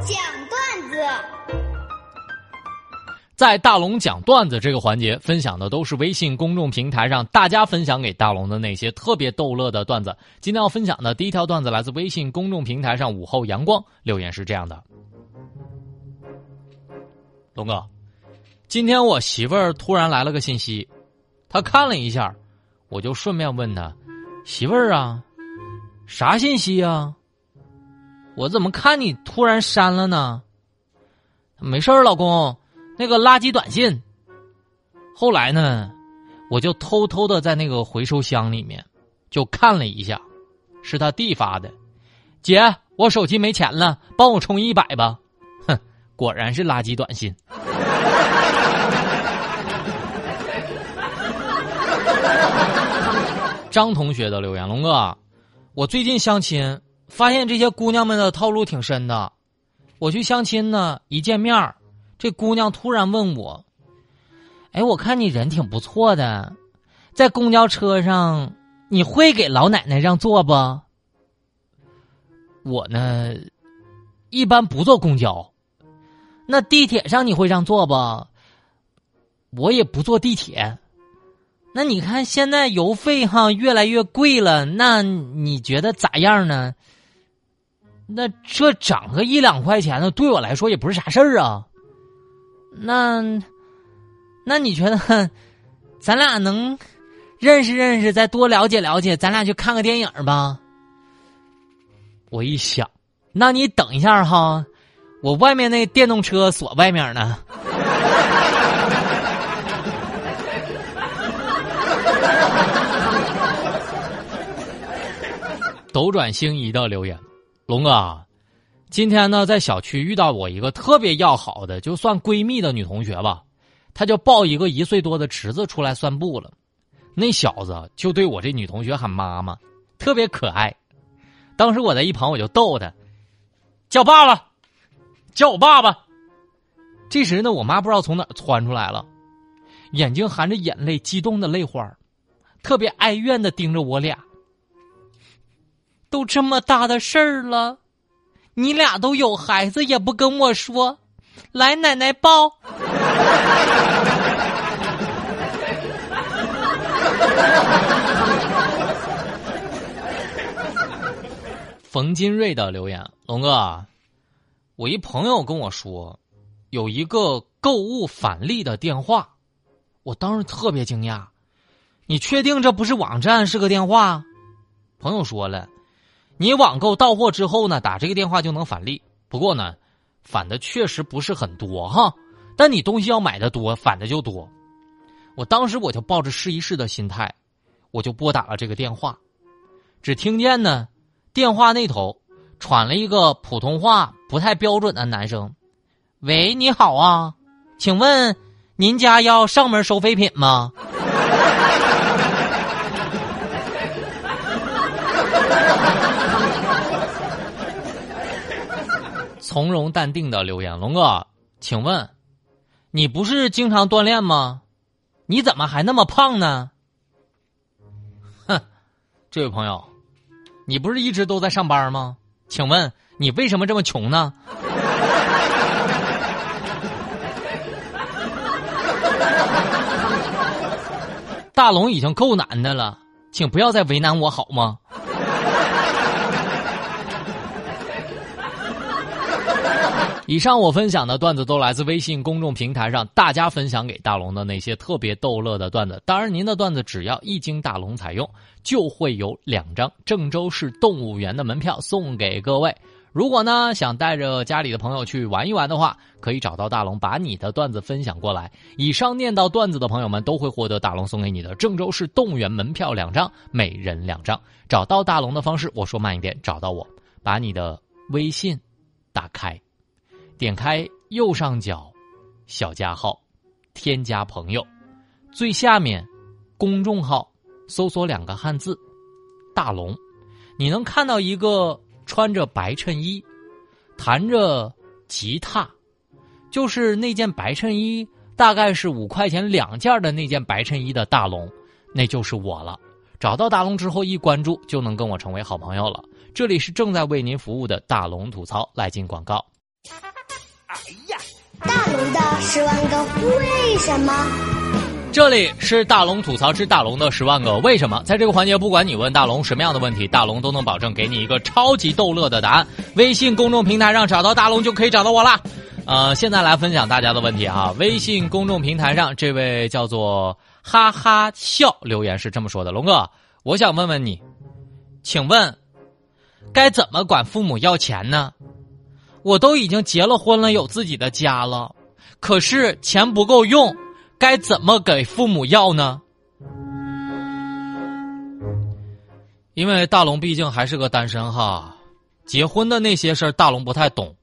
讲段子，在大龙讲段子这个环节，分享的都是微信公众平台上大家分享给大龙的那些特别逗乐的段子。今天要分享的第一条段子来自微信公众平台上午后阳光留言是这样的：龙哥，今天我媳妇儿突然来了个信息，她看了一下，我就顺便问她：“媳妇儿啊，啥信息啊？我怎么看你突然删了呢？”没事儿，老公，那个垃圾短信。后来呢，我就偷偷的在那个回收箱里面就看了一下，是他弟发的。姐，我手机没钱了，帮我充一百吧。哼，果然是垃圾短信。张同学的留言，龙哥，我最近相亲，发现这些姑娘们的套路挺深的。我去相亲呢，一见面这姑娘突然问我：“哎，我看你人挺不错的，在公交车上你会给老奶奶让座不？”我呢，一般不坐公交。那地铁上你会让座不？我也不坐地铁。那你看现在油费哈越来越贵了，那你觉得咋样呢？那这涨个一两块钱呢，对我来说也不是啥事儿啊。那，那你觉得，咱俩能认识认识，再多了解了解，咱俩去看个电影吧？我一想，那你等一下哈，我外面那电动车锁外面呢。斗转星移的留言，龙哥，今天呢在小区遇到我一个特别要好的，就算闺蜜的女同学吧，她就抱一个一岁多的侄子出来散步了，那小子就对我这女同学喊妈妈，特别可爱。当时我在一旁我就逗他，叫爸爸，叫我爸爸。这时呢，我妈不知道从哪窜出来了，眼睛含着眼泪，激动的泪花，特别哀怨的盯着我俩。都这么大的事儿了，你俩都有孩子也不跟我说，来奶奶抱。冯金瑞的留言，龙哥，我一朋友跟我说，有一个购物返利的电话，我当时特别惊讶，你确定这不是网站，是个电话？朋友说了。你网购到货之后呢，打这个电话就能返利。不过呢，返的确实不是很多哈。但你东西要买的多，返的就多。我当时我就抱着试一试的心态，我就拨打了这个电话。只听见呢，电话那头传了一个普通话不太标准的男生：“喂，你好啊，请问您家要上门收废品吗？”从容淡定的留言，龙哥，请问，你不是经常锻炼吗？你怎么还那么胖呢？哼，这位朋友，你不是一直都在上班吗？请问你为什么这么穷呢？大龙已经够难的了，请不要再为难我好吗？以上我分享的段子都来自微信公众平台上大家分享给大龙的那些特别逗乐的段子。当然，您的段子只要一经大龙采用，就会有两张郑州市动物园的门票送给各位。如果呢想带着家里的朋友去玩一玩的话，可以找到大龙，把你的段子分享过来。以上念到段子的朋友们都会获得大龙送给你的郑州市动物园门票两张，每人两张。找到大龙的方式，我说慢一点，找到我，把你的微信打开。点开右上角小加号，添加朋友，最下面公众号搜索两个汉字“大龙”，你能看到一个穿着白衬衣、弹着吉他，就是那件白衬衣大概是五块钱两件的那件白衬衣的大龙，那就是我了。找到大龙之后一关注就能跟我成为好朋友了。这里是正在为您服务的大龙吐槽，来进广告。哎呀大龙的十万个为什么？这里是大龙吐槽之大龙的十万个为什么。在这个环节，不管你问大龙什么样的问题，大龙都能保证给你一个超级逗乐的答案。微信公众平台上找到大龙就可以找到我啦。呃，现在来分享大家的问题啊。微信公众平台上这位叫做哈哈笑留言是这么说的：龙哥，我想问问你，请问该怎么管父母要钱呢？我都已经结了婚了，有自己的家了，可是钱不够用。该怎么给父母要呢？因为大龙毕竟还是个单身哈，结婚的那些事儿大龙不太懂，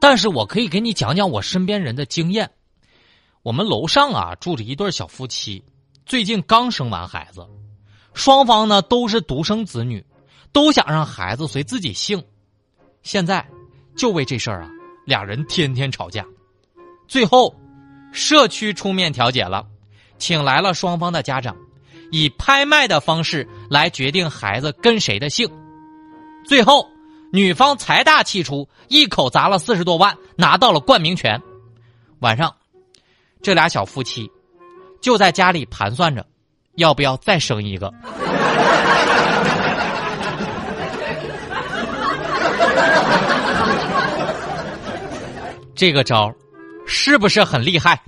但是我可以给你讲讲我身边人的经验。我们楼上啊住着一对小夫妻，最近刚生完孩子，双方呢都是独生子女，都想让孩子随自己姓，现在就为这事儿啊，俩人天天吵架，最后。社区出面调解了，请来了双方的家长，以拍卖的方式来决定孩子跟谁的姓。最后，女方财大气粗，一口砸了四十多万，拿到了冠名权。晚上，这俩小夫妻就在家里盘算着，要不要再生一个。这个招是不是很厉害？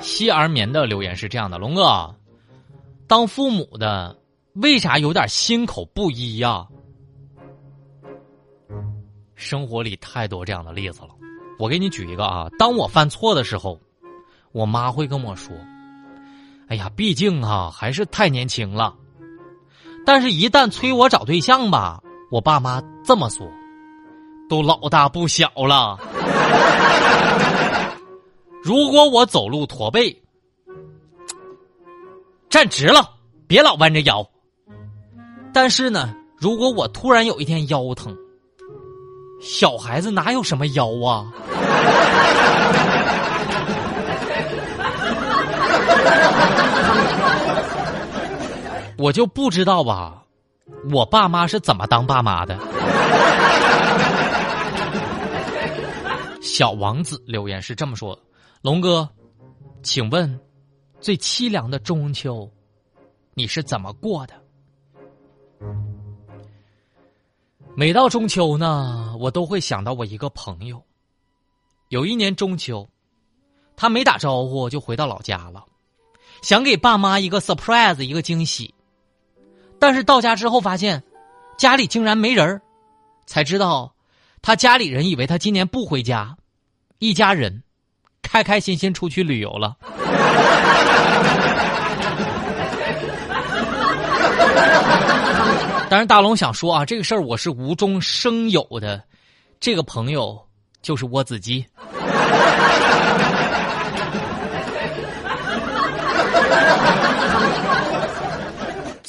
希而眠的留言是这样的：龙哥，当父母的为啥有点心口不一呀？生活里太多这样的例子了，我给你举一个啊。当我犯错的时候，我妈会跟我说：“哎呀，毕竟啊还是太年轻了。”但是，一旦催我找对象吧，我爸妈这么说：“都老大不小了。”如果我走路驼背，站直了，别老弯着腰。但是呢，如果我突然有一天腰疼，小孩子哪有什么腰啊？我就不知道吧，我爸妈是怎么当爸妈的？小王子留言是这么说：“龙哥，请问最凄凉的中秋，你是怎么过的？”每到中秋呢，我都会想到我一个朋友。有一年中秋，他没打招呼就回到老家了，想给爸妈一个 surprise，一个惊喜。但是到家之后发现，家里竟然没人儿才知道，他家里人以为他今年不回家，一家人开开心心出去旅游了。当然，大龙想说啊，这个事儿我是无中生有的，这个朋友就是窝子鸡。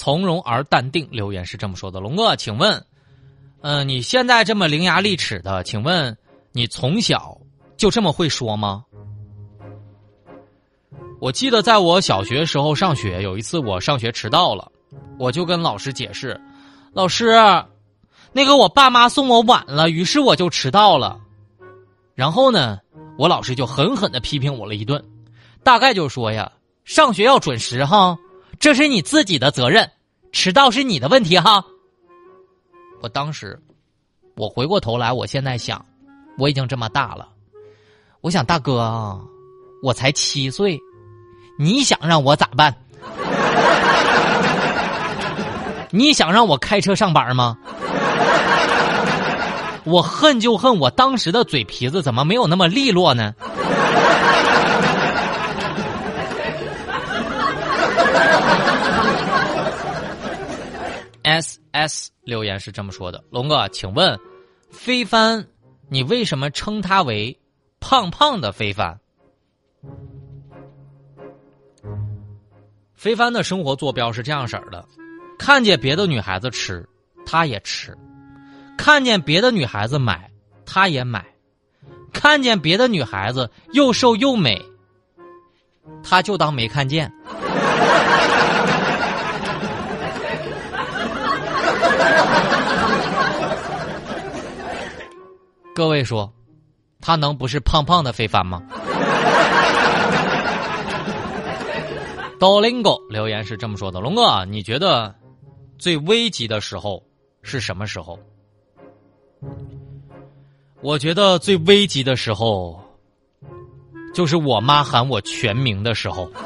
从容而淡定留言是这么说的：龙哥，请问，嗯，你现在这么伶牙俐齿的，请问你从小就这么会说吗？我记得在我小学时候上学，有一次我上学迟到了，我就跟老师解释：“老师，那个我爸妈送我晚了，于是我就迟到了。”然后呢，我老师就狠狠的批评我了一顿，大概就说呀：“上学要准时哈。”这是你自己的责任，迟到是你的问题哈。我当时，我回过头来，我现在想，我已经这么大了，我想大哥啊，我才七岁，你想让我咋办？你想让我开车上班吗？我恨就恨我当时的嘴皮子怎么没有那么利落呢？S S 留言是这么说的：“龙哥，请问，飞帆，你为什么称他为胖胖的飞帆？飞帆的生活坐标是这样式儿的：看见别的女孩子吃，他也吃；看见别的女孩子买，他也买；看见别的女孩子又瘦又美，他就当没看见。”各位说，他能不是胖胖的非凡吗？多林狗留言是这么说的：龙哥，你觉得最危急的时候是什么时候？我觉得最危急的时候，就是我妈喊我全名的时候。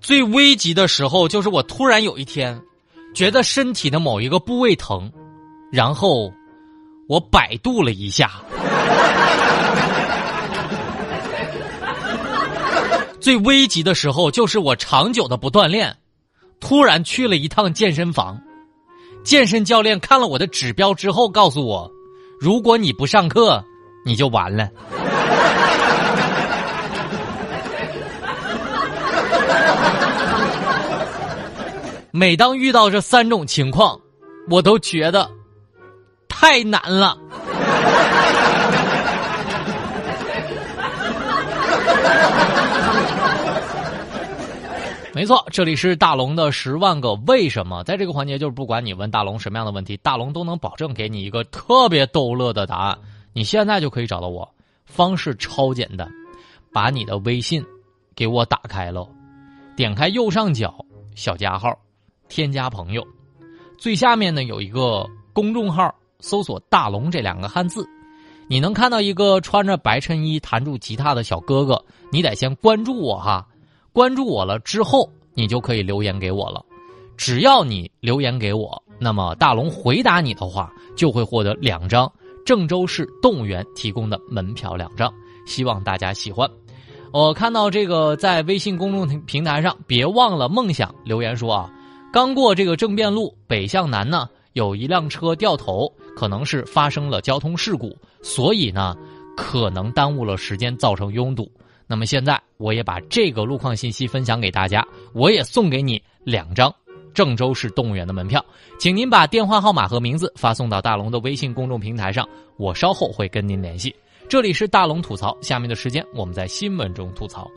最危急的时候，就是我突然有一天，觉得身体的某一个部位疼，然后我百度了一下。最危急的时候，就是我长久的不锻炼，突然去了一趟健身房，健身教练看了我的指标之后，告诉我，如果你不上课，你就完了。每当遇到这三种情况，我都觉得太难了。没错，这里是大龙的十万个为什么。在这个环节，就是不管你问大龙什么样的问题，大龙都能保证给你一个特别逗乐的答案。你现在就可以找到我，方式超简单，把你的微信给我打开了，点开右上角小加号，添加朋友，最下面呢有一个公众号，搜索“大龙”这两个汉字，你能看到一个穿着白衬衣弹住吉他的小哥哥，你得先关注我哈。关注我了之后，你就可以留言给我了。只要你留言给我，那么大龙回答你的话，就会获得两张郑州市动物园提供的门票两张。希望大家喜欢。我看到这个在微信公众平台上，别忘了梦想留言说啊，刚过这个政变路北向南呢，有一辆车掉头，可能是发生了交通事故，所以呢，可能耽误了时间，造成拥堵。那么现在，我也把这个路况信息分享给大家，我也送给你两张郑州市动物园的门票，请您把电话号码和名字发送到大龙的微信公众平台上，我稍后会跟您联系。这里是大龙吐槽，下面的时间我们在新闻中吐槽。